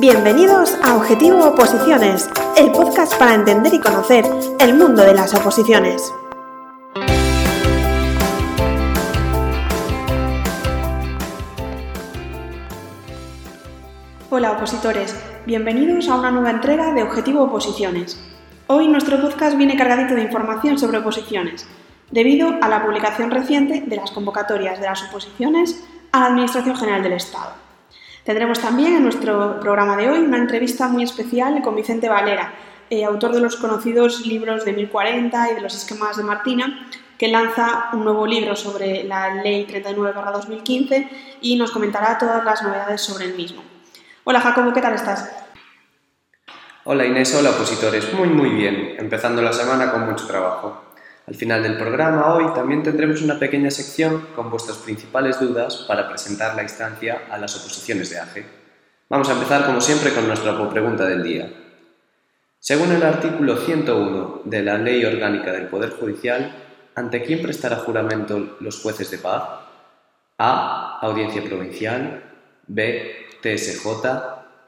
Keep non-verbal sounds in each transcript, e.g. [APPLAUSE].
Bienvenidos a Objetivo Oposiciones, el podcast para entender y conocer el mundo de las oposiciones. Hola opositores, bienvenidos a una nueva entrega de Objetivo Oposiciones. Hoy nuestro podcast viene cargadito de información sobre oposiciones, debido a la publicación reciente de las convocatorias de las oposiciones a la Administración General del Estado. Tendremos también en nuestro programa de hoy una entrevista muy especial con Vicente Valera, eh, autor de los conocidos libros de 1040 y de los esquemas de Martina, que lanza un nuevo libro sobre la Ley 39-2015 y nos comentará todas las novedades sobre el mismo. Hola Jacobo, ¿qué tal estás? Hola Inés, hola opositores, muy muy bien, empezando la semana con mucho trabajo. Al final del programa hoy también tendremos una pequeña sección con vuestras principales dudas para presentar la instancia a las oposiciones de AGE. Vamos a empezar como siempre con nuestra pregunta del día. Según el artículo 101 de la Ley Orgánica del Poder Judicial, ¿ante quién prestará juramento los jueces de paz? A. Audiencia Provincial. B. TSJ.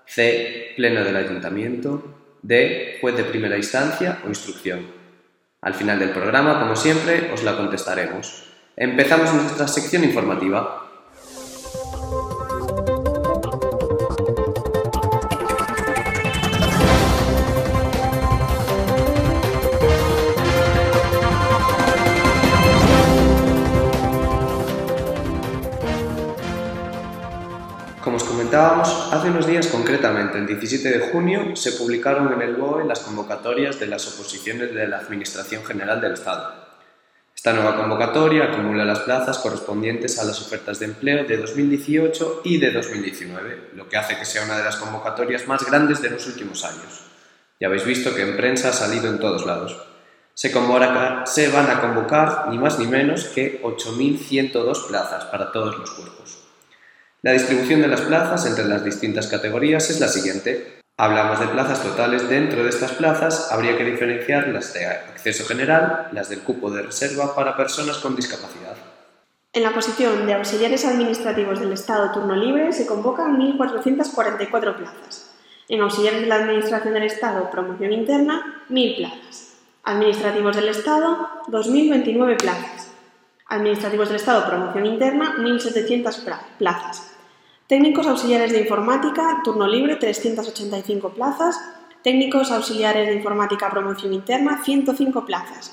C. Pleno del Ayuntamiento. D. Juez de primera instancia o instrucción. Al final del programa, como siempre, os la contestaremos. Empezamos nuestra sección informativa. Hace unos días, concretamente el 17 de junio, se publicaron en el BOE las convocatorias de las oposiciones de la Administración General del Estado. Esta nueva convocatoria acumula las plazas correspondientes a las ofertas de empleo de 2018 y de 2019, lo que hace que sea una de las convocatorias más grandes de los últimos años. Ya habéis visto que en prensa ha salido en todos lados. Se van a convocar ni más ni menos que 8.102 plazas para todos los cuerpos. La distribución de las plazas entre las distintas categorías es la siguiente. Hablamos de plazas totales. Dentro de estas plazas habría que diferenciar las de acceso general, las del cupo de reserva para personas con discapacidad. En la posición de auxiliares administrativos del Estado turno libre se convocan 1.444 plazas. En auxiliares de la Administración del Estado promoción interna, 1.000 plazas. Administrativos del Estado, 2.029 plazas. Administrativos del Estado promoción interna, 1.700 plazas. Técnicos auxiliares de informática, turno libre, 385 plazas. Técnicos auxiliares de informática, promoción interna, 105 plazas.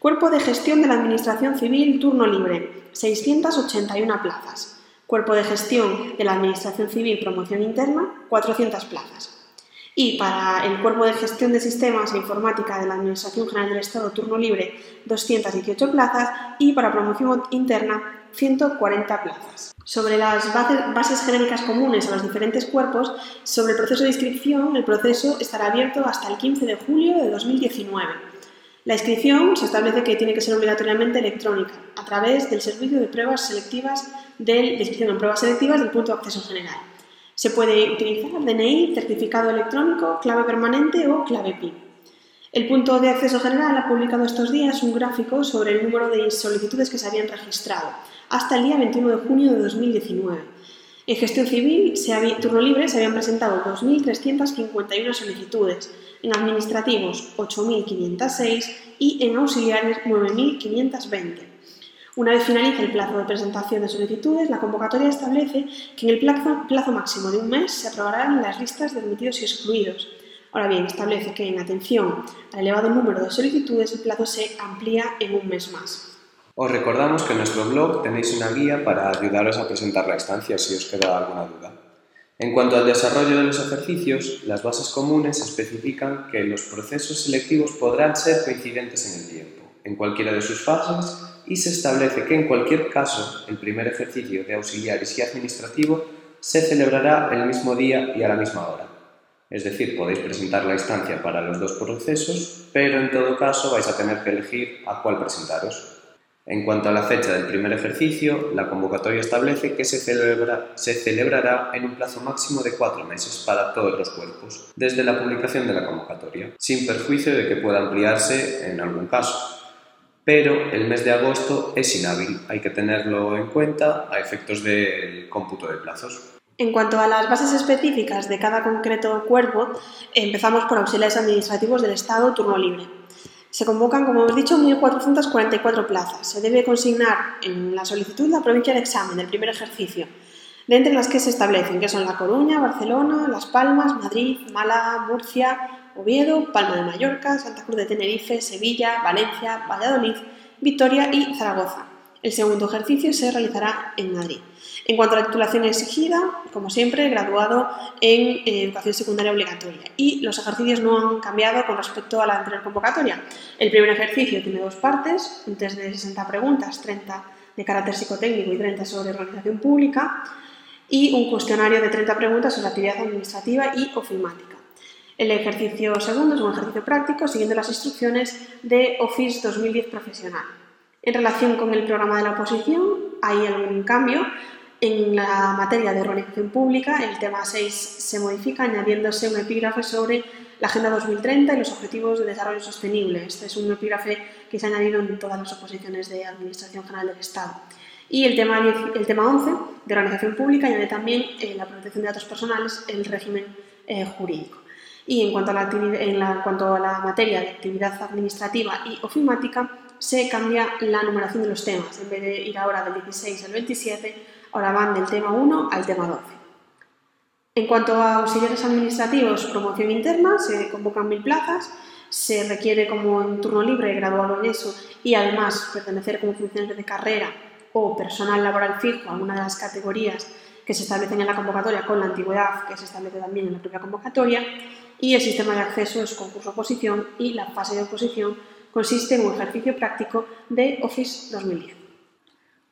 Cuerpo de gestión de la Administración Civil, turno libre, 681 plazas. Cuerpo de gestión de la Administración Civil, promoción interna, 400 plazas. Y para el Cuerpo de Gestión de Sistemas e Informática de la Administración General del Estado, turno libre, 218 plazas. Y para promoción interna, 140 plazas. Sobre las bases, genéricas comunes a los diferentes cuerpos, sobre el proceso de inscripción, el proceso estará abierto hasta el 15 de julio de 2019. La inscripción se establece que tiene que ser obligatoriamente electrónica, a través del servicio de pruebas selectivas del, de inscripción pruebas selectivas del punto de acceso general. Se puede utilizar DNI, certificado electrónico, clave permanente o clave PIN. El punto de acceso general ha publicado estos días un gráfico sobre el número de solicitudes que se habían registrado hasta el día 21 de junio de 2019. En gestión civil, se turno libre, se habían presentado 2.351 solicitudes, en administrativos 8.506 y en auxiliares 9.520. Una vez finalice el plazo de presentación de solicitudes, la convocatoria establece que en el plazo, plazo máximo de un mes se aprobarán las listas de admitidos y excluidos. Ahora bien, establece que en atención al elevado número de solicitudes el plazo se amplía en un mes más. Os recordamos que en nuestro blog tenéis una guía para ayudaros a presentar la estancia si os queda alguna duda. En cuanto al desarrollo de los ejercicios, las bases comunes especifican que los procesos selectivos podrán ser coincidentes en el tiempo, en cualquiera de sus fases, y se establece que en cualquier caso el primer ejercicio de auxiliares y administrativo se celebrará el mismo día y a la misma hora. Es decir, podéis presentar la instancia para los dos procesos, pero en todo caso vais a tener que elegir a cuál presentaros. En cuanto a la fecha del primer ejercicio, la convocatoria establece que se, celebrará en un plazo máximo de cuatro meses para todos los cuerpos, desde la publicación de la convocatoria, sin perjuicio de que pueda ampliarse en algún caso. pero el mes de agosto es inhábil, hay que tenerlo en cuenta a efectos del cómputo de plazos. En cuanto a las bases específicas de cada concreto cuerpo, empezamos por auxiliares administrativos del Estado turno libre. Se convocan, como hemos dicho, 1.444 plazas. Se debe consignar en la solicitud la provincia de examen del primer ejercicio, de entre las que se establecen, que son La Coruña, Barcelona, Las Palmas, Madrid, Málaga, Murcia, Oviedo, Palma de Mallorca, Santa Cruz de Tenerife, Sevilla, Valencia, Valladolid, Vitoria y Zaragoza. El segundo ejercicio se realizará en Madrid. En cuanto a la titulación exigida, como siempre, graduado en eh, educación secundaria obligatoria. Y los ejercicios no han cambiado con respecto a la anterior convocatoria. El primer ejercicio tiene dos partes, un test de 60 preguntas, 30 de carácter psicotécnico y 30 sobre organización pública, y un cuestionario de 30 preguntas sobre actividad administrativa y ofimática. El ejercicio segundo es un ejercicio práctico siguiendo las instrucciones de Office 2010 Profesional. En relación con el programa de la oposición, hay algún cambio. En la materia de organización pública, el tema 6 se modifica añadiéndose un epígrafe sobre la Agenda 2030 y los Objetivos de Desarrollo Sostenible. Este es un epígrafe que se ha añadido en todas las oposiciones de Administración General del Estado. Y el tema, el tema 11 de organización pública añade también eh, la protección de datos personales, el régimen eh, jurídico. Y en cuanto, a la, en, cuanto a la materia de actividad administrativa y ofimática, se cambia la numeración de los temas. En vez de ir ahora del 16 al 27, ahora van del tema 1 al tema 12. En cuanto a auxiliares administrativos, promoción interna, se convocan mil plazas, se requiere como en turno libre graduado en eso y además pertenecer como funcionario de carrera o personal laboral fijo a alguna de las categorías que se establecen en la convocatoria con la antigüedad que se establece también en la propia convocatoria y el sistema de acceso es concurso-oposición y la fase de oposición consiste en un ejercicio práctico de Office 2010.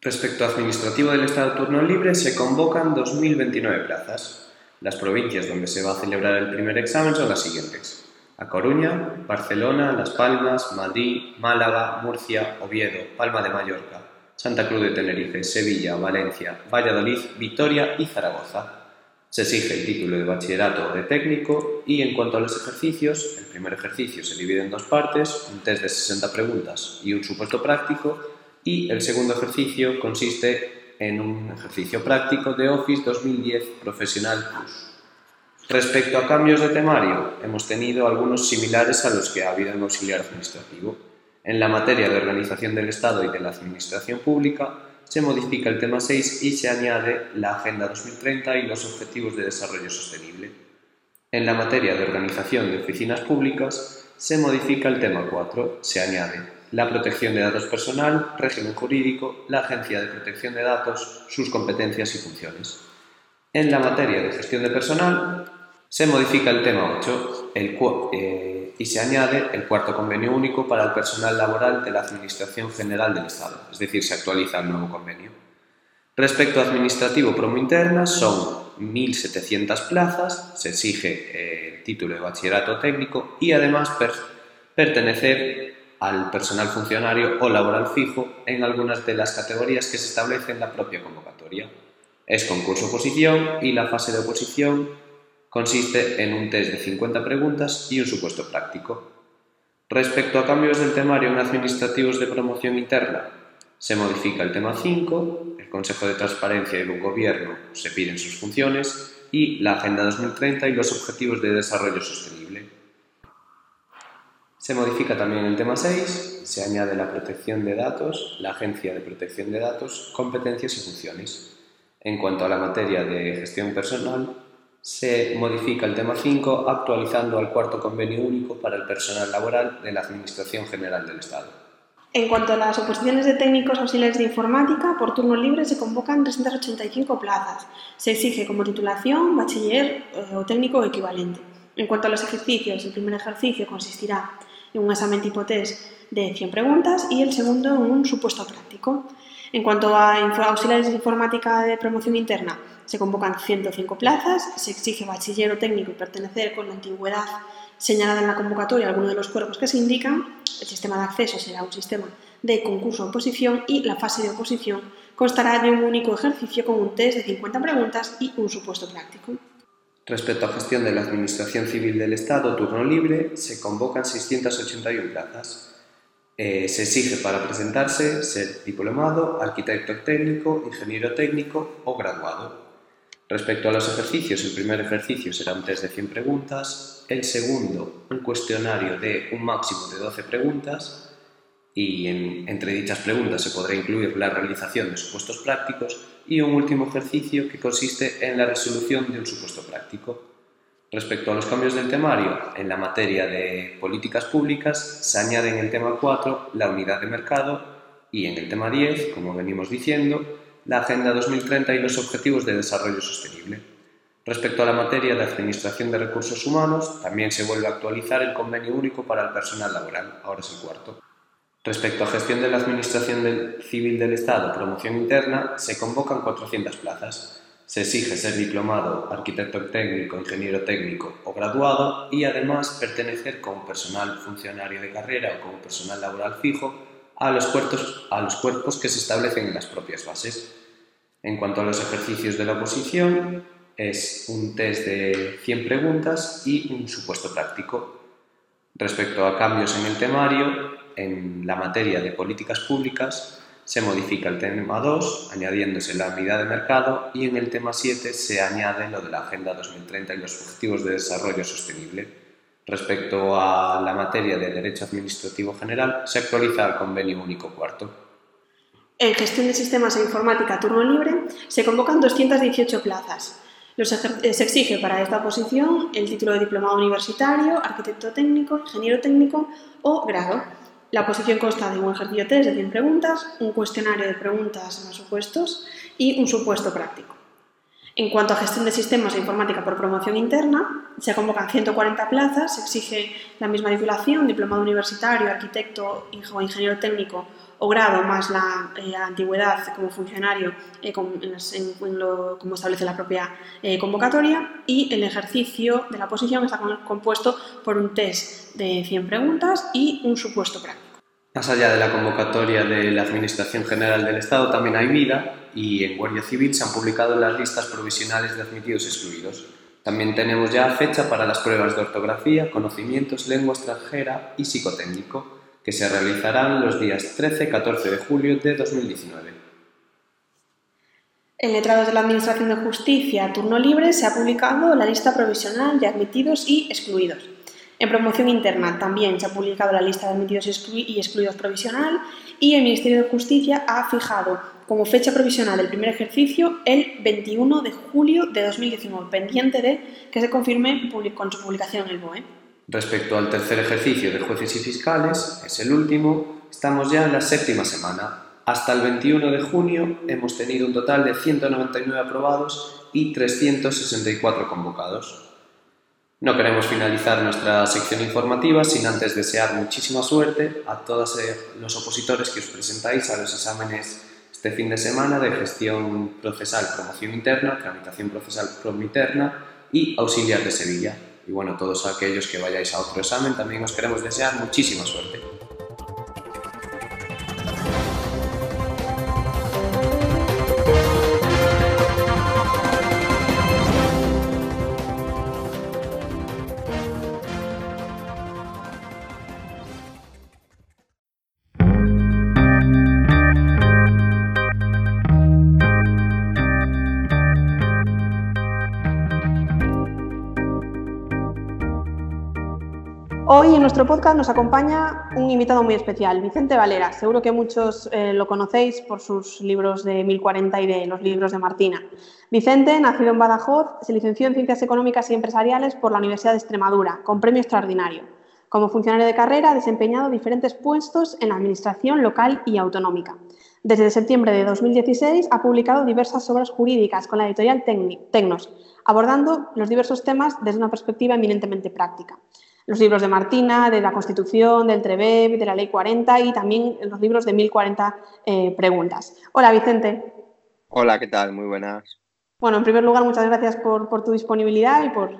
Respecto administrativo del Estado turno libre, se convocan 2.029 plazas. Las provincias donde se va a celebrar el primer examen son las siguientes. A Coruña, Barcelona, Las Palmas, Madrid, Málaga, Murcia, Oviedo, Palma de Mallorca, Santa Cruz de Tenerife, Sevilla, Valencia, Valladolid, Vitoria y Zaragoza. Se exige el título de bachillerato o de técnico y en cuanto a los ejercicios, el primer ejercicio se divide en dos partes, un test de 60 preguntas y un supuesto práctico y el segundo ejercicio consiste en un ejercicio práctico de Office 2010 Profesional Plus. Respecto a cambios de temario, hemos tenido algunos similares a los que ha habido en auxiliar administrativo. En la materia de organización del Estado y de la administración pública, se modifica el tema 6 y se añade la Agenda 2030 y los Objetivos de Desarrollo Sostenible. En la materia de organización de oficinas públicas, se modifica el tema 4, se añade la protección de datos personal, régimen jurídico, la Agencia de Protección de Datos, sus competencias y funciones. En la materia de gestión de personal, se modifica el tema 8 el, eh, y se añade el cuarto convenio único para el personal laboral de la Administración General del Estado, es decir, se actualiza el nuevo convenio. Respecto a administrativo promo interna, son 1.700 plazas, se exige eh, el título de bachillerato técnico y además pertenecer al personal funcionario o laboral fijo en algunas de las categorías que se establecen en la propia convocatoria. Es concurso-oposición y la fase de oposición consiste en un test de 50 preguntas y un supuesto práctico. Respecto a cambios del temario en administrativos de promoción interna, se modifica el tema 5, el Consejo de Transparencia y el Gobierno se piden sus funciones y la Agenda 2030 y los Objetivos de Desarrollo Sostenible. Se modifica también el tema 6, se añade la protección de datos, la Agencia de Protección de Datos, competencias y funciones. En cuanto a la materia de gestión personal, se modifica el tema 5 actualizando al cuarto convenio único para el personal laboral de la Administración General del Estado. En cuanto a las oposiciones de técnicos auxiliares de informática, por turno libre se convocan 385 plazas. Se exige como titulación, bachiller eh, o técnico equivalente. En cuanto a los ejercicios, el primer ejercicio consistirá un examen tipo test de 100 preguntas y el segundo un supuesto práctico. En cuanto a auxiliares de informática de promoción interna, se convocan 105 plazas, se exige bachiller o técnico y pertenecer con la antigüedad señalada en la convocatoria a alguno de los cuerpos que se indican. El sistema de acceso será un sistema de concurso-oposición y la fase de oposición constará de un único ejercicio con un test de 50 preguntas y un supuesto práctico. Respecto a gestión de la Administración Civil del Estado, turno libre, se convocan 681 plazas. Eh, se exige para presentarse ser diplomado, arquitecto técnico, ingeniero técnico o graduado. Respecto a los ejercicios, el primer ejercicio será un test de 100 preguntas, el segundo un cuestionario de un máximo de 12 preguntas y entre dichas preguntas se podrá incluir la realización de supuestos prácticos y un último ejercicio que consiste en la resolución de un supuesto práctico. Respecto a los cambios del temario, en la materia de políticas públicas se añade en el tema 4 la unidad de mercado y en el tema 10, como venimos diciendo, la Agenda 2030 y los Objetivos de Desarrollo Sostenible. Respecto a la materia de Administración de Recursos Humanos, también se vuelve a actualizar el Convenio Único para el Personal Laboral, ahora es el cuarto. Respecto a gestión de la Administración Civil del Estado, promoción interna, se convocan 400 plazas. Se exige ser diplomado, arquitecto técnico, ingeniero técnico o graduado y además pertenecer como personal funcionario de carrera o como personal laboral fijo a los, cuerpos, a los cuerpos que se establecen en las propias bases. En cuanto a los ejercicios de la oposición, es un test de 100 preguntas y un supuesto práctico. Respecto a cambios en el temario, en la materia de políticas públicas, se modifica el tema 2, añadiéndose la unidad de mercado, y en el tema 7 se añade lo de la Agenda 2030 y los Objetivos de Desarrollo Sostenible. Respecto a la materia de Derecho Administrativo General, se actualiza el Convenio Único Cuarto. En gestión de sistemas e informática turno libre se convocan 218 plazas. Eh, se exige para esta posición el título de diplomado universitario, arquitecto técnico, ingeniero técnico o grado. La posición consta de un ejercicio test de 100 preguntas, un cuestionario de preguntas más supuestos y un supuesto práctico. En cuanto a gestión de sistemas e informática por promoción interna, se convocan 140 plazas, se exige la misma titulación, diplomado universitario, arquitecto o ingeniero técnico o grado más la eh, antigüedad como funcionario eh, como establece la propia eh, convocatoria y el ejercicio de la posición está compuesto por un test de 100 preguntas y un supuesto práctico. Más allá de la convocatoria de la Administración General del Estado también hay vida y en Guardia Civil se han publicado las listas provisionales de admitidos excluidos. También tenemos ya fecha para las pruebas de ortografía, conocimientos, lengua extranjera y psicotécnico que se realizarán los días 13 y 14 de julio de 2019. En Letrados de la Administración de Justicia, turno libre, se ha publicado la lista provisional de admitidos y excluidos. En promoción interna también se ha publicado la lista de admitidos y excluidos provisional y el Ministerio de Justicia ha fijado como fecha provisional del primer ejercicio el 21 de julio de 2019, pendiente de que se confirme con su publicación en el BOE. Respecto al tercer ejercicio de jueces y fiscales, es el último, estamos ya en la séptima semana. Hasta el 21 de junio hemos tenido un total de 199 aprobados y 364 convocados. No queremos finalizar nuestra sección informativa sin antes desear muchísima suerte a todos eh, los opositores que os presentáis a los exámenes este fin de semana de gestión procesal, promoción interna, tramitación procesal interna y auxiliar de Sevilla. Y bueno, todos aquellos que vayáis a otro examen también os queremos desear muchísima suerte. Nuestro podcast nos acompaña un invitado muy especial, Vicente Valera. Seguro que muchos eh, lo conocéis por sus libros de 1040 y de los libros de Martina. Vicente, nacido en Badajoz, se licenció en Ciencias Económicas y Empresariales por la Universidad de Extremadura, con premio extraordinario. Como funcionario de carrera ha desempeñado diferentes puestos en la administración local y autonómica. Desde septiembre de 2016 ha publicado diversas obras jurídicas con la editorial Tecnos, abordando los diversos temas desde una perspectiva eminentemente práctica los libros de Martina, de la Constitución, del TREBEB, de la Ley 40 y también los libros de 1040 eh, preguntas. Hola, Vicente. Hola, ¿qué tal? Muy buenas. Bueno, en primer lugar, muchas gracias por, tu disponibilidad y por,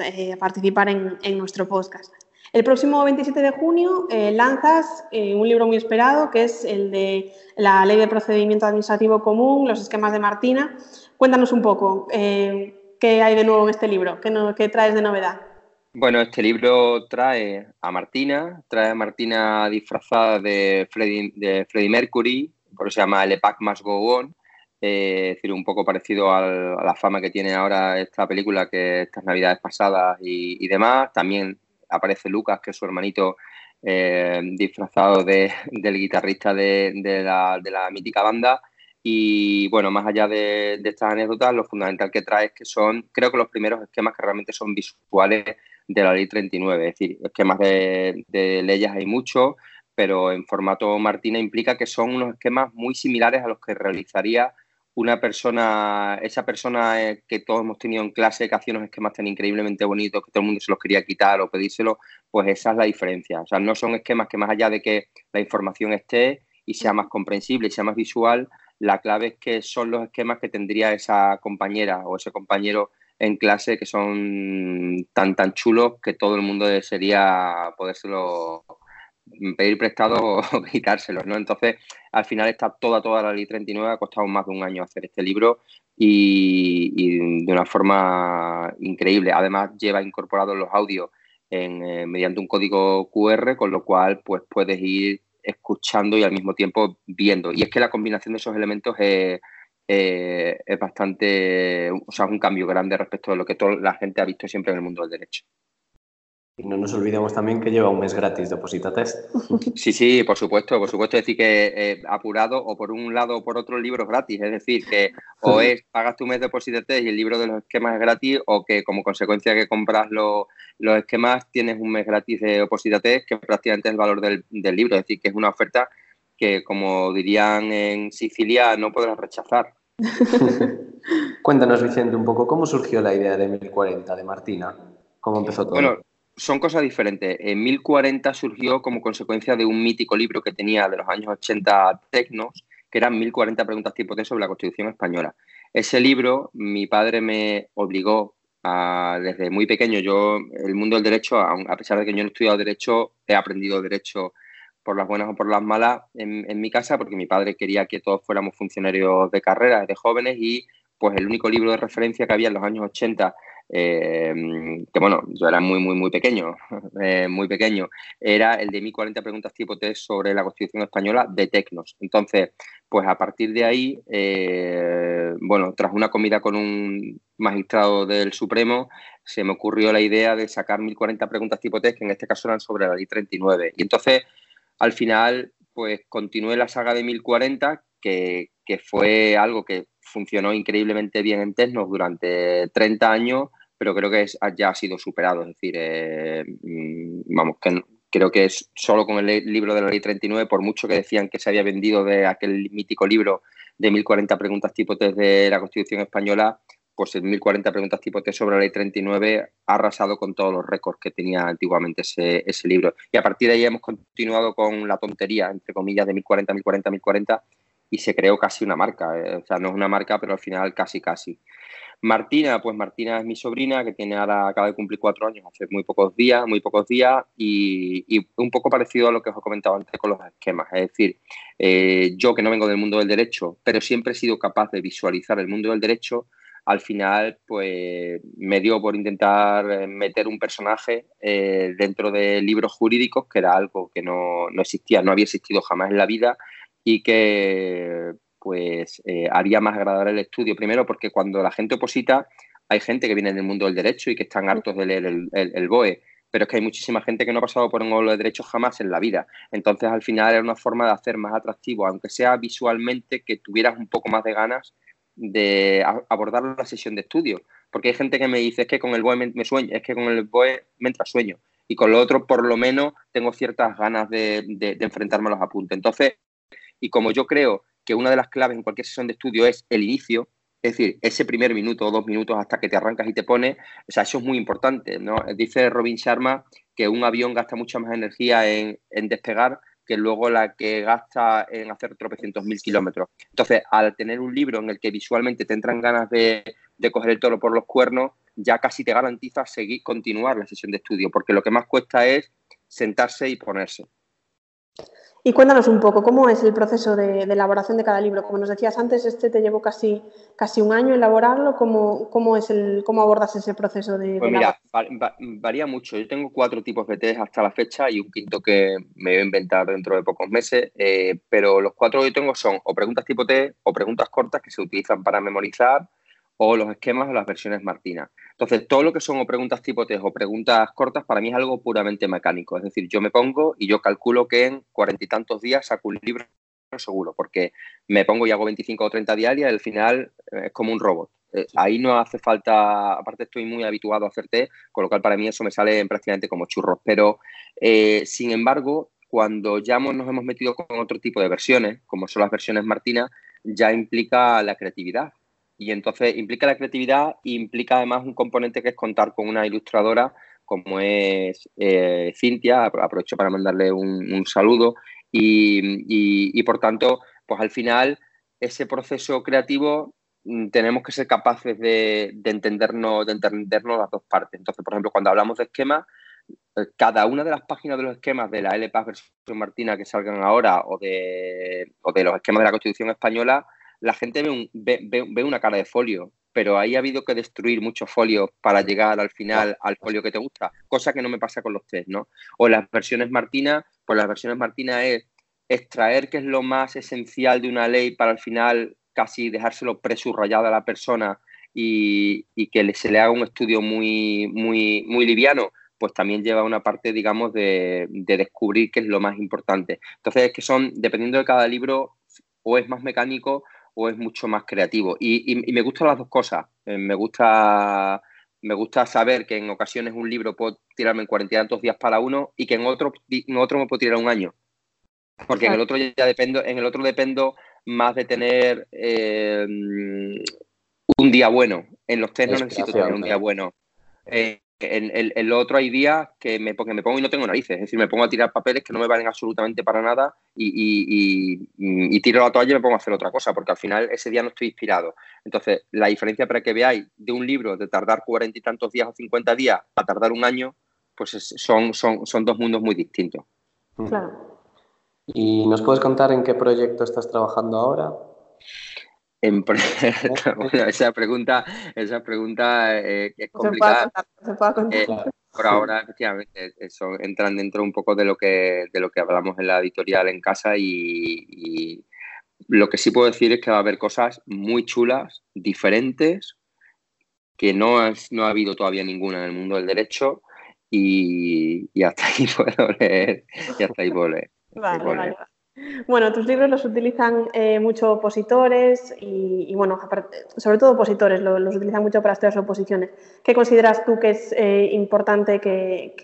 eh, participar en, nuestro podcast. El próximo 27 de junio eh, lanzas un libro muy esperado, que es el de la Ley de Procedimiento Administrativo Común, los esquemas de Martina. Cuéntanos un poco, ¿qué hay de nuevo en este libro? ¿Qué, qué traes de novedad? Bueno, este libro trae a Martina, trae a Martina disfrazada de Freddie, de Freddie Mercury, por eso se llama El Epac Must Go On, eh, es decir, un poco parecido a la fama que tiene ahora esta película que estas navidades pasadas y, demás. También aparece Lucas, que es su hermanito eh, disfrazado de, del guitarrista de, la, mítica banda. Y bueno, más allá de, estas anécdotas, lo fundamental que trae es que son, creo que los primeros esquemas que realmente son visuales de la ley 39. Es decir, esquemas de, de leyes hay muchos, pero en formato Martina implica que son unos esquemas muy similares a los que realizaría una persona, esa persona eh, que todos hemos tenido en clase, que hacía unos esquemas tan increíblemente bonitos que todo el mundo se los quería quitar o pedírselo, pues esa es la diferencia. O sea, no son esquemas que más allá de que la información esté y sea más comprensible y sea más visual, la clave es que son los esquemas que tendría esa compañera o ese compañero en clase que son tan tan chulos que todo el mundo desearía podérselo pedir prestado o [LAUGHS] quitárselos, ¿no? Entonces, al final está toda, toda la ley 39, ha costado más de un año hacer este libro y, de una forma increíble. Además, lleva incorporados los audios en, eh, mediante un código QR, con lo cual, pues puedes ir escuchando y al mismo tiempo viendo. Y es que la combinación de esos elementos es, es bastante, o sea, un cambio grande respecto a lo que toda la gente ha visto siempre en el mundo del derecho. Y no nos olvidemos también que lleva un mes gratis de Oposita Test. [LAUGHS] Sí, sí, por supuesto, por supuesto. Es decir, que eh, apurado o por un lado o por otro el libro es gratis. Es decir, que o [LAUGHS] es pagas tu mes de Oposita Test y el libro de los esquemas es gratis o que como consecuencia que compras los esquemas tienes un mes gratis de Oposita Test que prácticamente es el valor del, del libro. Es decir, que es una oferta que, como dirían en Sicilia, no podrás rechazar. [LAUGHS] Cuéntanos, Vicente, un poco cómo surgió la idea de 1040 de Martina. ¿Cómo empezó todo? Bueno, son cosas diferentes. En 1040 surgió como consecuencia de un mítico libro que tenía de los años 80 Tecnos, que eran 1040 preguntas tipo T sobre la Constitución española. Ese libro mi padre me obligó a, desde muy pequeño, yo el mundo del derecho, a pesar de que yo no he estudiado derecho, he aprendido derecho por las buenas o por las malas en, mi casa, porque mi padre quería que todos fuéramos funcionarios de carrera, de jóvenes, y pues el único libro de referencia que había en los años 80 eh, que bueno, yo era muy, muy, muy pequeño, [LAUGHS] eh, muy pequeño, era el de 1040 preguntas tipo test sobre la Constitución Española de Tecnos. Entonces, pues a partir de ahí, eh, bueno, tras una comida con un magistrado del Supremo, se me ocurrió la idea de sacar 1040 preguntas tipo test, que en este caso eran sobre la ley 39. Y entonces, al final, pues continué la saga de 1040, que, fue algo que funcionó increíblemente bien en Tecnos durante 30 años pero creo que ya ha sido superado. Es decir, eh, mm, vamos, que creo que es solo con el libro de la ley 39, por mucho que decían que se había vendido de aquel mítico libro de 1040 preguntas tipo test de la Constitución Española, pues el 1040 preguntas tipo test sobre la ley 39 ha arrasado con todos los récords que tenía antiguamente ese, libro. Y a partir de ahí hemos continuado con la tontería, entre comillas, de 1040, 1040, 1040 y se creó casi una marca. Eh, o sea, no es una marca, pero al final casi, casi. Martina, pues Martina es mi sobrina que tiene ahora, acaba de cumplir cuatro años hace muy pocos días, muy pocos días y, un poco parecido a lo que os he comentado antes con los esquemas. Es decir, eh, yo que no vengo del mundo del derecho, pero siempre he sido capaz de visualizar el mundo del derecho, al final pues me dio por intentar eh, meter un personaje eh, dentro de libros jurídicos, que era algo que no, no existía, no había existido jamás en la vida y que pues eh, haría más agradable el estudio. Primero porque cuando la gente oposita, hay gente que viene del mundo del derecho y que están hartos de leer el, BOE, pero es que hay muchísima gente que no ha pasado por un módulo de derecho jamás en la vida. Entonces, al final era una forma de hacer más atractivo, aunque sea visualmente, que tuvieras un poco más de ganas de abordar la sesión de estudio. Porque hay gente que me dice, es que con el BOE me, sueño, es que con el BOE me entra sueño. Y con lo otro, por lo menos, tengo ciertas ganas de, enfrentarme a los apuntes. Entonces, y como yo creo que una de las claves en cualquier sesión de estudio es el inicio, es decir, ese primer minuto o dos minutos hasta que te arrancas y te pones, o sea, eso es muy importante, ¿no? Dice Robin Sharma que un avión gasta mucha más energía en, despegar que luego la que gasta en hacer tropecientos mil kilómetros. Entonces, al tener un libro en el que visualmente te entran ganas de, de coger el toro por los cuernos, ya casi te garantiza seguir, continuar la sesión de estudio, porque lo que más cuesta es sentarse y ponerse. Y cuéntanos un poco, ¿cómo es el proceso de, elaboración de cada libro? Como nos decías antes, este te llevó casi, casi un año elaborarlo. ¿Cómo, cómo, es el, cómo abordas ese proceso de, Pues mira, varía mucho. Yo tengo cuatro tipos de test hasta la fecha y un quinto que me voy a inventar dentro de pocos meses. Eh, pero los cuatro que yo tengo son o preguntas tipo T o preguntas cortas que se utilizan para memorizar o los esquemas o las versiones Martina. Entonces, todo lo que son o preguntas tipo test o preguntas cortas para mí es algo puramente mecánico. Es decir, yo me pongo y yo calculo que en cuarenta y tantos días saco un libro seguro, porque me pongo y hago 25 o 30 diarias y al final eh, es como un robot. Eh, ahí no hace falta, aparte estoy muy habituado a hacer test, con lo cual para mí eso me sale prácticamente como churros. Pero, eh, sin embargo, cuando ya nos hemos metido con otro tipo de versiones, como son las versiones Martina, ya implica la creatividad y entonces implica la creatividad e implica además un componente que es contar con una ilustradora como es eh, Cintia, aprovecho para mandarle un, saludo y, por tanto, pues al final ese proceso creativo mm, tenemos que ser capaces de, entendernos, de entendernos las dos partes. Entonces, por ejemplo, cuando hablamos de esquemas, eh, cada una de las páginas de los esquemas de la LPAS versión Martina que salgan ahora o de, o de los esquemas de la Constitución Española la gente ve, una cara de folio, pero ahí ha habido que destruir muchos folios para llegar al final al folio que te gusta, cosa que no me pasa con los test, ¿no? O las versiones Martina, pues las versiones Martina es extraer qué es lo más esencial de una ley para al final casi dejárselo presubrayado a la persona y, que se le haga un estudio muy, muy, muy liviano, pues también lleva una parte, digamos, de, de, descubrir qué es lo más importante. Entonces, es que son, dependiendo de cada libro, o es más mecánico o es mucho más creativo. Y, me gustan las dos cosas. Eh, me gusta me gusta saber que en ocasiones un libro puedo tirarme en cuarenta y tantos días para uno y que en otro, en otro me puedo tirar un año. Porque en el otro ya dependo, en el otro dependo más de tener eh, un día bueno. En los test no necesito tener un día bueno. Eh, en el, otro hay días que me, porque me pongo y no tengo narices, es decir, me pongo a tirar papeles que no me valen absolutamente para nada y, tiro la toalla y me pongo a hacer otra cosa, porque al final ese día no estoy inspirado. Entonces, la diferencia para que veáis de un libro de tardar cuarenta y tantos días o cincuenta días a tardar un año, pues son, son, son dos mundos muy distintos. Claro. ¿Y nos puedes contar en qué proyecto estás trabajando ahora? [LAUGHS] [LAUGHS] esa pregunta, esa pregunta eh, es complicada. Eh, por ahora, efectivamente, eso entran dentro un poco de lo que de lo que hablamos en la editorial en casa y, lo que sí puedo decir es que va a haber cosas muy chulas, diferentes, que no, no ha habido todavía ninguna en el mundo del derecho y, hasta ahí [LAUGHS] puedo leer. Y hasta ahí puedo leer. Bueno, tus libros los utilizan eh, mucho opositores y, bueno, sobre todo opositores, los, utilizan mucho para estudiar sus oposiciones. ¿Qué consideras tú que es eh, importante que,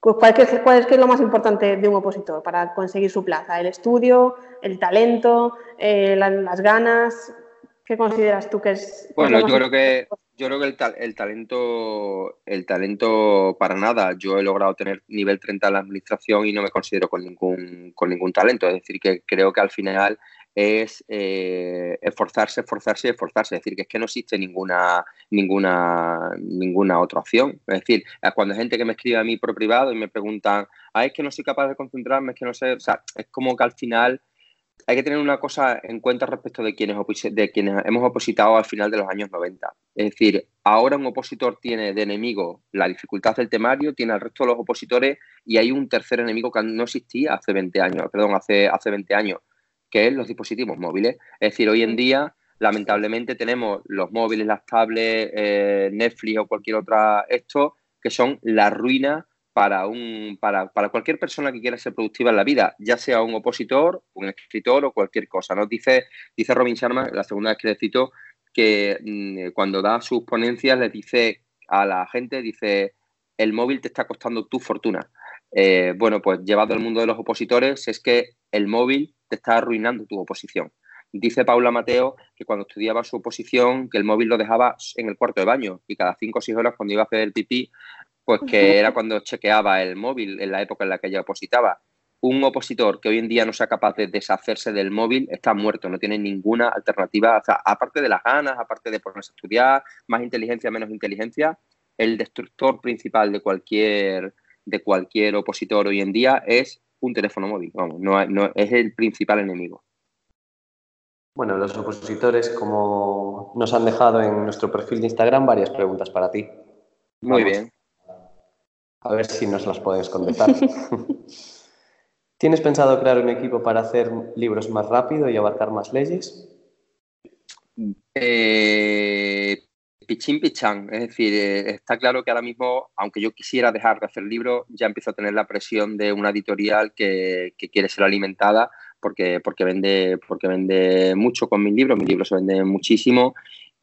cuál, es, lo más importante de un opositor para conseguir su plaza? ¿El estudio, el talento, eh, las ganas? ¿Qué consideras tú que es? Bueno, yo creo que yo creo que el, el, talento, el talento para nada. Yo he logrado tener nivel 30 en la administración y no me considero con ningún, con ningún talento. Es decir, que creo que al final es eh, esforzarse, esforzarse y esforzarse. Es decir, que es que no existe ninguna, ninguna, ninguna otra opción. Es decir, cuando hay gente que me escribe a mí por privado y me preguntan, ah, es que no soy capaz de concentrarme, es que no sé, o sea, es como que al final hay que tener una cosa en cuenta respecto de quienes, hemos opositado al final de los años 90. Es decir, ahora un opositor tiene de enemigo la dificultad del temario, tiene al resto de los opositores y hay un tercer enemigo que no existía hace 20 años, perdón, hace, hace 20 años, que es los dispositivos móviles. Es decir, hoy en día, lamentablemente, tenemos los móviles, las tablets, eh, Netflix o cualquier otra, esto, que son la ruina para, un, para, para, cualquier persona que quiera ser productiva en la vida, ya sea un opositor, un escritor o cualquier cosa. ¿no? Dice, dice Robin Sharma, la segunda vez que le cito, que mm, cuando da sus ponencias le dice a la gente, dice, el móvil te está costando tu fortuna. Eh, bueno, pues llevado al mundo de los opositores, es que el móvil te está arruinando tu oposición. Dice Paula Mateo que cuando estudiaba su oposición, que el móvil lo dejaba en el cuarto de baño y cada cinco o seis horas cuando iba a hacer el pipí, pues que era cuando chequeaba el móvil en la época en la que ella opositaba. Un opositor que hoy en día no sea capaz de deshacerse del móvil está muerto, no tiene ninguna alternativa. aparte de las ganas, aparte de ponerse a estudiar, más inteligencia, menos inteligencia, el destructor principal de cualquier, de cualquier opositor hoy en día es un teléfono móvil. Vamos, no, no, es el principal enemigo. Bueno, los opositores, como nos han dejado en nuestro perfil de Instagram, varias preguntas para ti. Muy bien. A ver si nos las puedes contestar. [LAUGHS] ¿Tienes pensado crear un equipo para hacer libros más rápido y abarcar más leyes? Eh, pichín pichán, es decir, eh, está claro que ahora mismo, aunque yo quisiera dejar de hacer libros, ya empiezo a tener la presión de una editorial que, quiere ser alimentada porque, porque, vende, porque vende mucho con mis libros, mis libros se venden muchísimo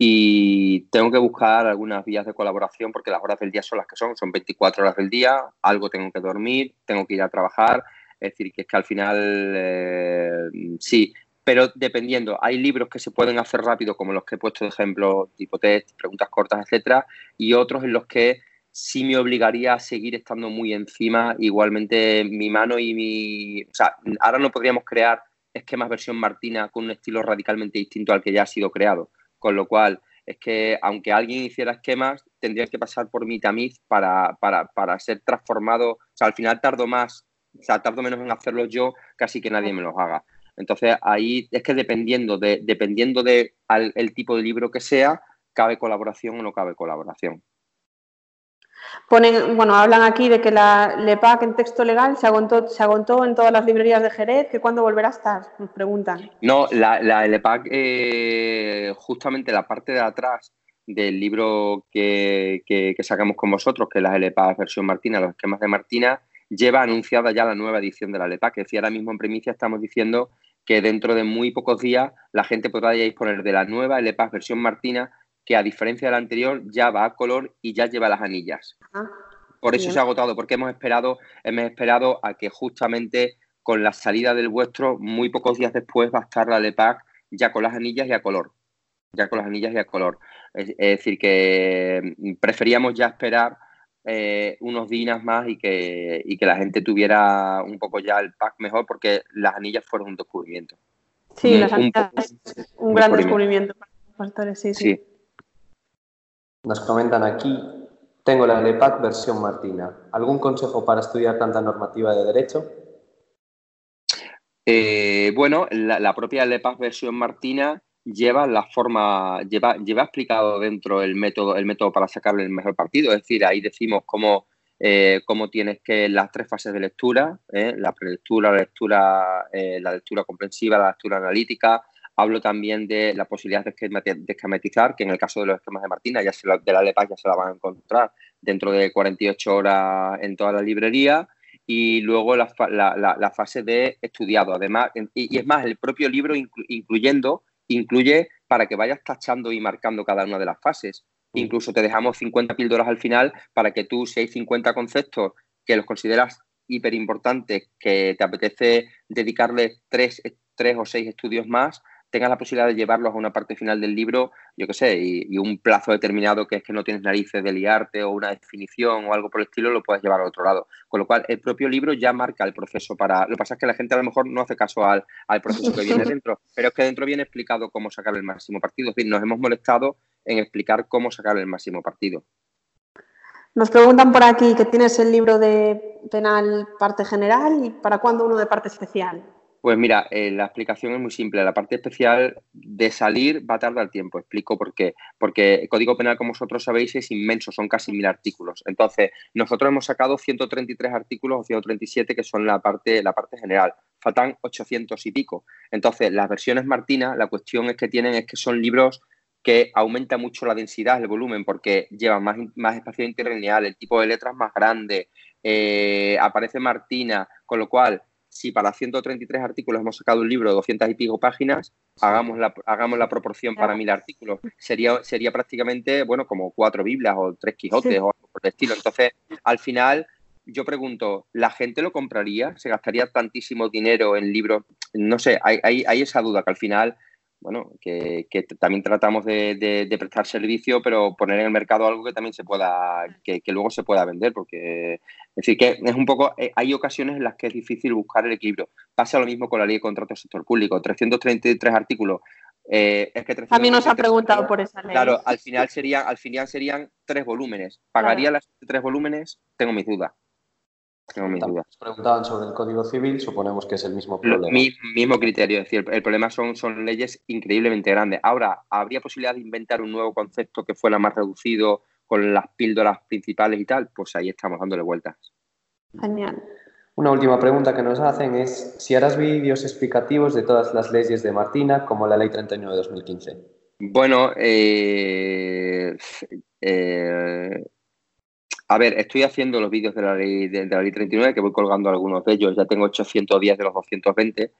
y tengo que buscar algunas vías de colaboración porque las horas del día son las que son, son 24 horas del día, algo tengo que dormir, tengo que ir a trabajar, es decir, que es que al final eh, sí, pero dependiendo, hay libros que se pueden hacer rápido, como los que he puesto de ejemplo, tipo test, preguntas cortas, etcétera, y otros en los que sí me obligaría a seguir estando muy encima. Igualmente, mi mano y mi. O sea, ahora no podríamos crear esquemas versión Martina con un estilo radicalmente distinto al que ya ha sido creado. Con lo cual, es que aunque alguien hiciera esquemas, tendría que pasar por mi tamiz para, para, para ser transformado. O sea, al final tardo más, o sea, tardo menos en hacerlo yo, casi que nadie me los haga. Entonces ahí es que dependiendo de, dependiendo de el tipo de libro que sea, cabe colaboración o no cabe colaboración. Ponen, bueno, hablan aquí de que la LEPAC en texto legal se agotó, se agotó en todas las librerías de Jerez, que cuándo volverá a estar, nos preguntan. No, la, la LEPAC, eh, justamente la parte de atrás del libro que, que, sacamos con vosotros, que es la LEPAC versión Martina, los esquemas de Martina, lleva anunciada ya la nueva edición de la LEPAC, que decía ahora mismo en primicia estamos diciendo que dentro de muy pocos días la gente podrá ya disponer de la nueva LPAS versión Martina, que a diferencia de la anterior ya va a color y ya lleva las anillas. Ah, Por eso se ha agotado, porque hemos esperado, hemos esperado a que justamente con la salida del vuestro, muy pocos días después va a estar la LEPAC ya con las anillas y a color. Ya con las anillas y a color. es decir, que preferíamos ya esperar eh, unos días más y que, que la gente tuviera un poco ya el pack mejor porque las anillas fueron un descubrimiento. Sí, las anillas un, gran descubrimiento para los pastores, sí, sí, Nos comentan aquí, tengo la LEPAC versión Martina. ¿Algún consejo para estudiar tanta normativa de derecho? Eh, bueno, la, propia LEPAC versión Martina lleva la forma, lleva, lleva explicado dentro el método, el método para sacarle el mejor partido. Es decir, ahí decimos cómo, eh, cómo tienes que las tres fases de lectura, eh, la prelectura, la lectura, la lectura comprensiva, la lectura analítica. Hablo también de la posibilidad de, esquematizar, que en el caso de los esquemas de Martina, ya se de la LEPA ya se la van a encontrar dentro de 48 horas en toda la librería y luego la, fase de estudiado. Además, y, es más, el propio libro incluyendo incluye para que vayas tachando y marcando cada una de las fases. Mm. Incluso te dejamos 50 píldoras al final para que tú, si hay 50 conceptos que los consideras hiper importantes, que te apetece dedicarle tres, tres o seis estudios más, tengas la posibilidad de llevarlos a una parte final del libro, yo qué sé, y, un plazo determinado que es que no tienes narices de liarte o una definición o algo por el estilo, lo puedes llevar al otro lado. Con lo cual, el propio libro ya marca el proceso para... Lo que pasa es que la gente a lo mejor no hace caso al, proceso que viene [LAUGHS] dentro, pero es que dentro viene explicado cómo sacar el máximo partido. Es decir, nos hemos molestado en explicar cómo sacar el máximo partido. Nos preguntan por aquí que tienes el libro de penal parte general y para cuándo uno de parte especial. Pues mira, eh, la explicación es muy simple. La parte especial de salir va a tardar tiempo. Explico por qué. Porque el Código Penal, como vosotros sabéis, es inmenso, son casi mil artículos. Entonces, nosotros hemos sacado 133 artículos o 137 que son la parte, la parte general. Faltan 800 y pico. Entonces, las versiones Martina, la cuestión es que tienen es que son libros que aumenta mucho la densidad, el volumen, porque llevan más, más espacio interlineal, el tipo de letras más grande, eh, aparece Martina, con lo cual si para 133 artículos hemos sacado un libro de 200 y pico páginas, hagamos la, hagamos la proporción para mil artículos. Sería, sería prácticamente, bueno, como cuatro Biblias o tres Quijotes o algo por el estilo. Entonces, al final, yo pregunto, ¿la gente lo compraría? ¿Se gastaría tantísimo dinero en libros? No sé, hay, hay, hay esa duda que al final bueno, que, también tratamos de, prestar servicio, pero poner en el mercado algo que también se pueda, que, luego se pueda vender, porque es decir, que es un poco, eh, hay ocasiones en las que es difícil buscar el equilibrio. Pasa lo mismo con la ley de contrato del sector público, 333 artículos. Eh, es que a mí nos ha preguntado por esa ley. Claro, al final serían, al final serían tres volúmenes. ¿Pagaría las tres volúmenes? Tengo mis dudas. Tengo mis dudas. Preguntaban sobre el Código Civil, suponemos que es el mismo problema. Mi, mismo criterio, es decir, el, problema son, son leyes increíblemente grandes. Ahora, ¿habría posibilidad de inventar un nuevo concepto que fuera más reducido con las píldoras principales y tal? Pues ahí estamos dándole vueltas. Genial. Una última pregunta que nos hacen es si harás vídeos explicativos de todas las leyes de Martina, como la Ley 39 de 2015. Bueno, eh, eh, a ver, estoy haciendo los vídeos de la, ley, de, la ley 39, que voy colgando algunos de ellos. Ya tengo 810 de los 220,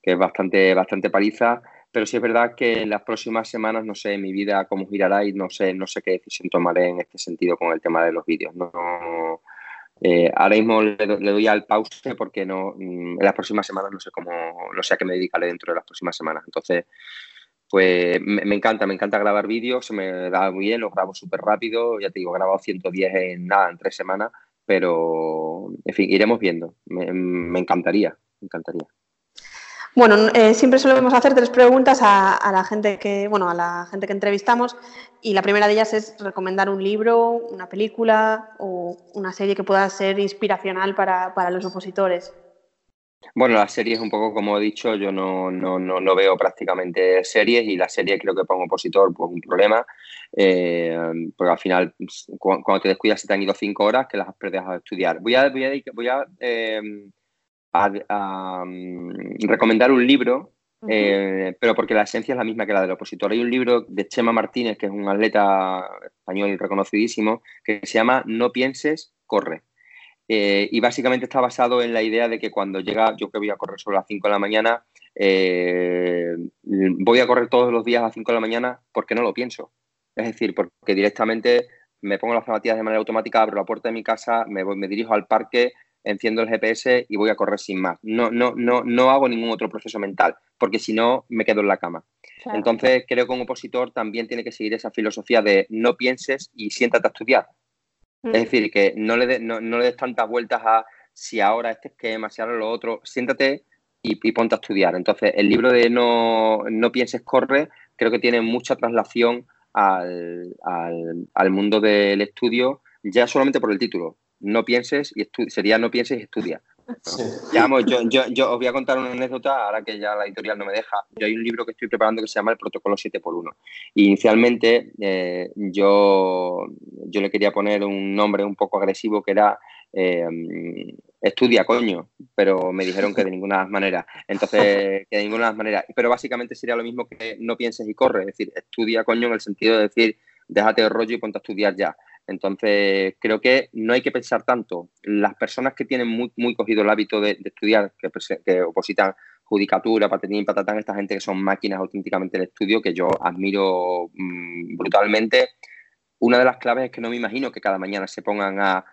que es bastante, bastante paliza. Pero sí es verdad que en las próximas semanas no sé mi vida cómo girará y no sé, no sé qué decisión tomaré en este sentido con el tema de los vídeos. No, eh, ahora mismo le, doy al pause porque no, mm, en las próximas semanas no sé cómo, no sé a qué me dedicaré dentro de las próximas semanas. Entonces, pues me, encanta, me encanta grabar vídeos, se me da muy bien, los grabo súper rápido, ya te digo, he grabado 110 en nada, en tres semanas, pero en fin, iremos viendo. Me, encantaría, me encantaría. Bueno, eh, siempre solemos hacer tres preguntas a, la gente que, bueno, a la gente que entrevistamos y la primera de ellas es recomendar un libro, una película o una serie que pueda ser inspiracional para, los opositores. Bueno, las series, un poco como he dicho, yo no, no, no, veo prácticamente series y la serie creo que para un opositor pues un problema, eh, porque al final pues, cuando te descuidas se te han ido cinco horas que las has perdido a estudiar. Voy a, voy a, voy a eh, a, mm, recomendar un libro, eh, pero porque la esencia es la misma que la del opositor. Hay un libro de Chema Martínez, que es un atleta español reconocidísimo, que se llama No pienses, corre. Eh, y básicamente está basado en la idea de que cuando llega, yo que voy a correr sobre las 5 de la mañana, eh, voy a correr todos los días a las 5 de la mañana porque no lo pienso. Es decir, porque directamente me pongo las zapatillas de manera automática, abro la puerta de mi casa, me, voy, me dirijo al parque, enciendo el GPS y voy a correr sin más. No, no, no, no hago ningún otro proceso mental, porque si no me quedo en la cama. Entonces creo que un opositor también tiene que seguir esa filosofía de no pienses y siéntate a estudiar. Es decir, que no le, no, le des tantas vueltas a si ahora este esquema, si ahora lo otro, siéntate y, ponte a estudiar. Entonces, el libro de No, no pienses, corre, creo que tiene mucha traslación al, al, al mundo del estudio, ya solamente por el título no pienses y sería no pienses y estudia. Yo, os voy a contar una anécdota, ahora que ya la editorial no me deja. Yo hay un libro que estoy preparando que se llama El Protocolo 7x1. Y inicialmente eh, yo, yo le quería poner un nombre un poco agresivo que era eh, Estudia, coño, pero me dijeron que de ninguna manera. Entonces, que de ninguna manera. Pero básicamente sería lo mismo que no pienses y corre, es decir, estudia, coño, en el sentido de decir, déjate de rollo y ponte a estudiar ya. Entonces, creo que no hay que pensar tanto. Las personas que tienen muy, muy cogido el hábito de, estudiar, que, opositan judicatura, patetín, patatán, esta gente que son máquinas auténticamente de estudio, que yo admiro mm, brutalmente. Una de las claves es que no me imagino que cada mañana se pongan a,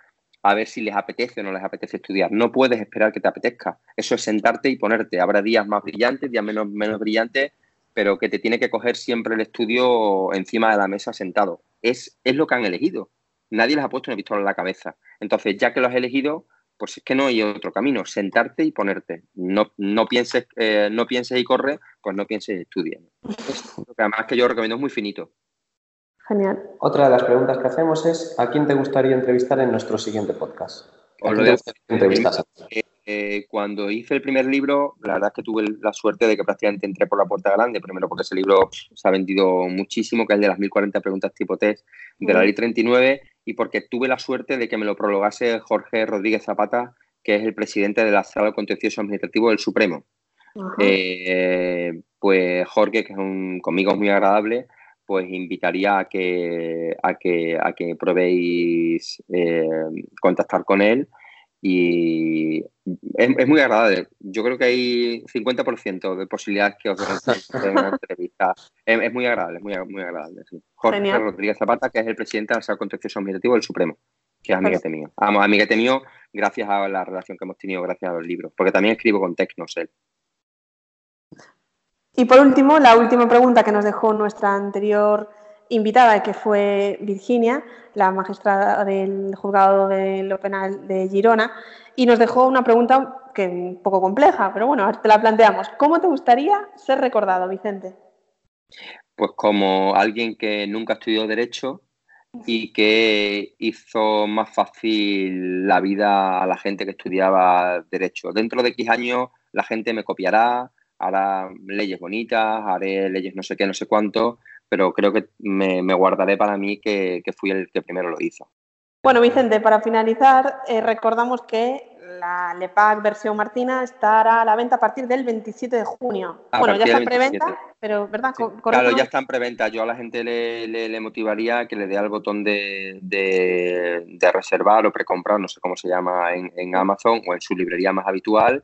a ver si les apetece o no les apetece estudiar. No puedes esperar que te apetezca. Eso es sentarte y ponerte. Habrá días más brillantes, días menos, menos brillantes, pero que te tiene que coger siempre el estudio encima de la mesa sentado. Es, es lo que han elegido nadie les ha puesto una pistola en la cabeza. Entonces, ya que lo has elegido, pues es que no hay otro camino, sentarte y ponerte. No, no, pienses, eh, no pienses y corre, pues no pienses y estudia. [LAUGHS] además que yo recomiendo es muy finito. Genial. Otra de las preguntas que hacemos es, ¿a quién te gustaría entrevistar en nuestro siguiente podcast? Eh, cuando hice el primer libro, la verdad es que tuve la suerte de que prácticamente entré por la puerta grande, primero porque ese libro se ha vendido muchísimo, que es el de las 1040 preguntas tipo test de la ley 39, y porque tuve la suerte de que me lo prologase Jorge Rodríguez Zapata, que es el presidente de la Sala Contencioso Administrativo del Supremo. Eh, pues Jorge, que es un, conmigo es muy agradable, pues invitaría a que, a que, a que probéis eh, contactar con él y es, muy agradable. Yo creo que hay 50% de posibilidades que os den una entrevista. Es, muy agradable, muy, muy agradable. Jorge Rodríguez Zapata, que es el presidente del Sala Contencioso Administrativo del Supremo, que es amiguete mío. Vamos, amiguete mío gracias a la relación que hemos tenido, gracias a los libros, porque también escribo con Tecnos él. Y por último, la última pregunta que nos dejó nuestra anterior invitada, que fue Virginia, la magistrada del juzgado de lo penal de Girona, y nos dejó una pregunta que un poco compleja, pero bueno, te la planteamos. ¿Cómo te gustaría ser recordado, Vicente? Pues como alguien que nunca estudió Derecho, y que hizo más fácil la vida a la gente que estudiaba Derecho. Dentro de X años la gente me copiará, hará leyes bonitas, haré leyes no sé qué, no sé cuánto, pero creo que me, guardaré para mí que, fui el que primero lo hizo. Bueno, Vicente, para finalizar, eh, recordamos que la LEPAC versión Martina estará a la venta a partir del 27 de junio. bueno, ya está en preventa, pero ¿verdad? Claro, ya está en preventa. Yo a la gente le, le, motivaría que le dé al botón de, de, reservar o precomprar, no sé cómo se llama, en, Amazon o en su librería más habitual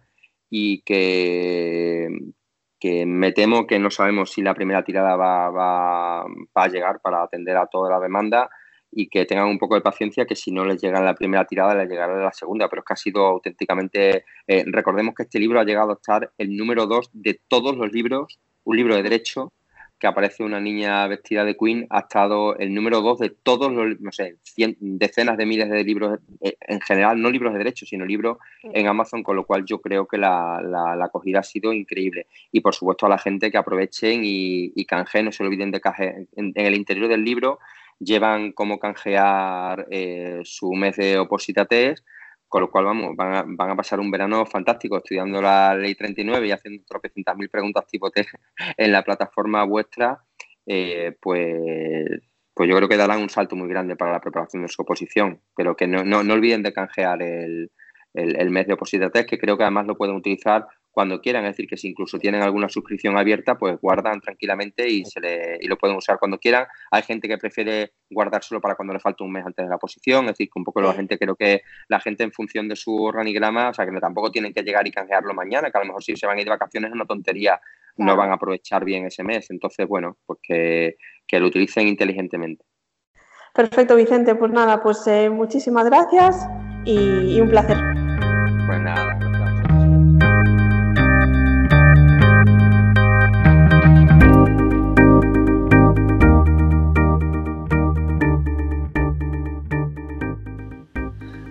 y que, que me temo que no sabemos si la primera tirada va, va, va a llegar para atender a toda la demanda y que tengan un poco de paciencia que si no les llega la primera tirada les llegará la segunda, pero es que ha sido auténticamente, eh, recordemos que este libro ha llegado a estar el número dos de todos los libros, un libro de derecho que aparece una niña vestida de Queen, ha estado el número dos de todos los, no sé, decenas de miles de libros, eh, en general, no libros de derecho, sino libros en Amazon, con lo cual yo creo que la, la, acogida ha sido increíble. Y por supuesto a la gente que aprovechen y, y canje, no se olviden de canje en el interior del libro llevan como canjear eh, su mes de oposita test, con lo cual vamos, van a, pasar un verano fantástico estudiando la ley 39 y haciendo tropecientas mil preguntas tipo test [LAUGHS] en la plataforma vuestra, eh, pues, pues yo creo que darán un salto muy grande para la preparación de su oposición, pero que no, no, olviden de canjear el, el, el mes de oposita test, que creo que además lo pueden utilizar cuando quieran. Es decir, que si incluso tienen alguna suscripción abierta, pues guardan tranquilamente y, se le, y lo pueden usar cuando quieran. Hay gente que prefiere guardárselo para cuando le falta un mes antes de la posición. Es decir, que un poco la gente, creo que la gente en función de su organigrama, o sea, que tampoco tienen que llegar y canjearlo mañana, que a lo mejor si se van a ir de vacaciones es una tontería, no van a aprovechar bien ese mes. Entonces, bueno, pues que, lo utilicen inteligentemente. Perfecto, Vicente. Pues nada, pues eh, muchísimas gracias y, y un placer. Pues nada.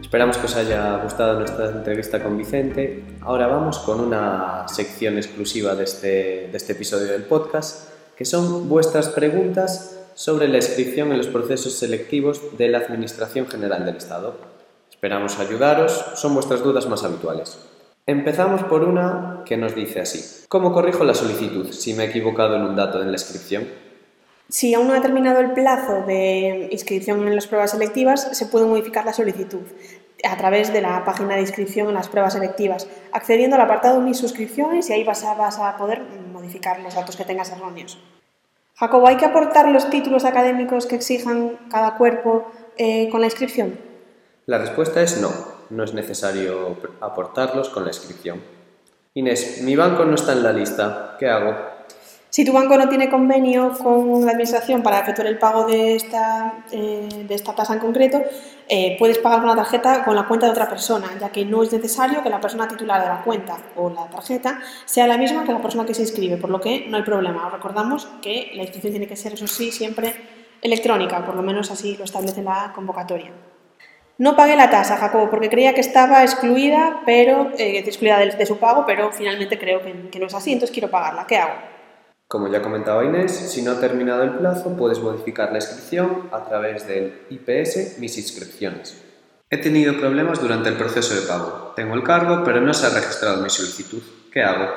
Esperamos que os haya gustado nuestra entrevista con Vicente. Ahora vamos con una sección exclusiva de este, de este episodio del podcast, que son vuestras preguntas sobre la inscripción en los procesos selectivos de la Administración General del Estado. Esperamos ayudaros, son vuestras dudas más habituales. Empezamos por una que nos dice así. ¿Cómo corrijo la solicitud si me he equivocado en un dato en la inscripción? Si aún no ha terminado el plazo de inscripción en las pruebas selectivas, se puede modificar la solicitud a través de la página de inscripción en las pruebas selectivas, accediendo al apartado Mis suscripciones y ahí vas a, vas a poder modificar los datos que tengas erróneos. Jacobo, ¿hay que aportar los títulos académicos que exijan cada cuerpo eh, con la inscripción? La respuesta es no, no es necesario aportarlos con la inscripción. Inés, mi banco no está en la lista, ¿qué hago? Si tu banco no tiene convenio con la administración para efectuar el pago de esta, eh, de esta tasa en concreto, eh, puedes pagar con la tarjeta con la cuenta de otra persona, ya que no es necesario que la persona titular de la cuenta o la tarjeta sea la misma que la persona que se inscribe, por lo que no hay problema. recordamos que la inscripción tiene que ser, eso sí, siempre electrónica, por lo menos así lo establece la convocatoria. No pagué la tasa, Jacobo, porque creía que estaba excluida, pero, eh, excluida de, su pago, pero finalmente creo que no es así, entonces quiero pagarla. ¿Qué hago? Como ya comentaba Inés, si no ha terminado el plazo, puedes modificar la inscripción a través del IPS Mis inscripciones. He tenido problemas durante el proceso de pago. Tengo el cargo, pero no se ha registrado mi solicitud. ¿Qué hago?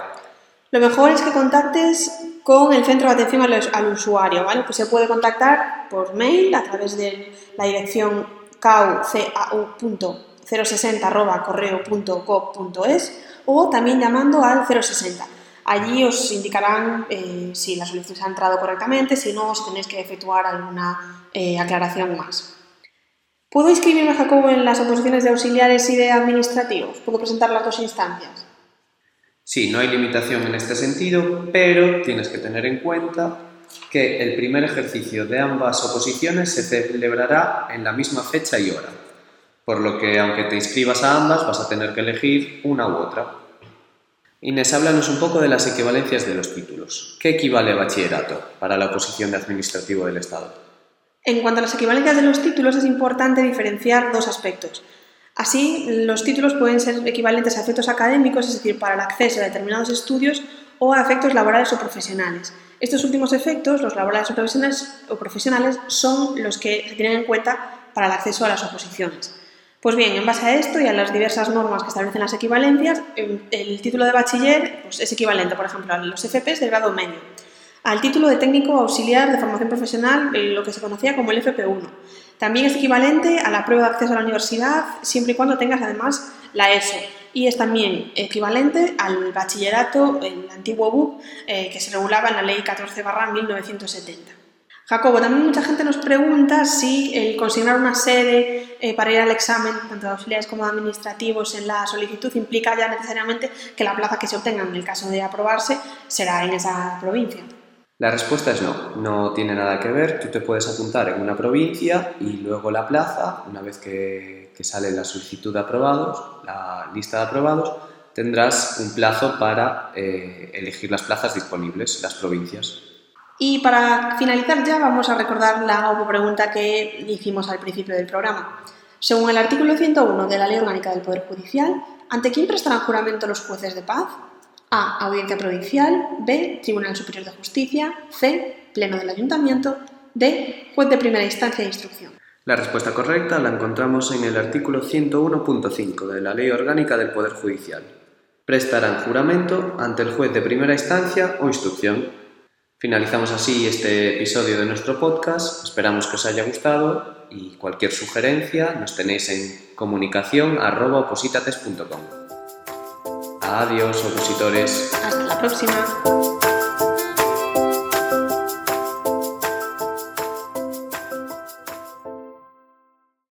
Lo mejor es que contactes con el centro de atención al, usuario, ¿vale? Pues se puede contactar por mail a través de la dirección cau.060.correo.gov.es o también llamando al 060 Allí os indicarán eh, si la solicitud ha entrado correctamente, si no, si tenéis que efectuar alguna eh, aclaración más. ¿Puedo inscribirme, Jacobo, en las oposiciones de auxiliares y de administrativos? ¿Puedo presentar las dos instancias? Sí, no hay limitación en este sentido, pero tienes que tener en cuenta que el primer ejercicio de ambas oposiciones se celebrará en la misma fecha y hora, por lo que aunque te inscribas a ambas vas a tener que elegir una u otra. Inés, háblanos un poco de las equivalencias de los títulos. ¿Qué equivale a bachillerato para la oposición de administrativo del Estado? En cuanto a las equivalencias de los títulos, es importante diferenciar dos aspectos. Así, los títulos pueden ser equivalentes a efectos académicos, es decir, para el acceso a determinados estudios, o a efectos laborales o profesionales. Estos últimos efectos, los laborales o profesionales, o profesionales son los que se tienen en cuenta para el acceso a las oposiciones. Pues bien, en base a esto y a las diversas normas que establecen las equivalencias, el título de bachiller pues, es equivalente, por ejemplo, a los FPs de grado medio, al título de técnico auxiliar de formación profesional, lo que se conocía como el FP1. También es equivalente a la prueba de acceso a la universidad, siempre y cuando tengas además la ESO. Y es también equivalente al bachillerato, el antiguo BUP, eh, que se regulaba en la Ley 14 1970. Jacobo, también mucha gente nos pregunta si el consignar una sede eh, para ir al examen, tanto de auxiliares como de administrativos, en la solicitud implica ya necesariamente que la plaza que se obtenga en el caso de aprobarse será en esa provincia. La respuesta es no, no tiene nada que ver. Tú te puedes apuntar en una provincia y luego la plaza, una vez que, sale la solicitud de aprobados, la lista de aprobados, tendrás un plazo para eh, elegir las plazas disponibles, las provincias. Y para finalizar ya vamos a recordar la pregunta que hicimos al principio del programa. Según el artículo 101 de la Ley Orgánica del Poder Judicial, ¿ante quién prestarán juramento los jueces de paz? A. Audiencia Provincial. B. Tribunal Superior de Justicia. C. Pleno del Ayuntamiento. D. Juez de Primera Instancia e Instrucción. La respuesta correcta la encontramos en el artículo 101.5 de la Ley Orgánica del Poder Judicial. Prestarán juramento ante el juez de primera instancia o instrucción Finalizamos así este episodio de nuestro podcast. Esperamos que os haya gustado y cualquier sugerencia nos tenéis en comunicación Adiós, opositores. Hasta la próxima.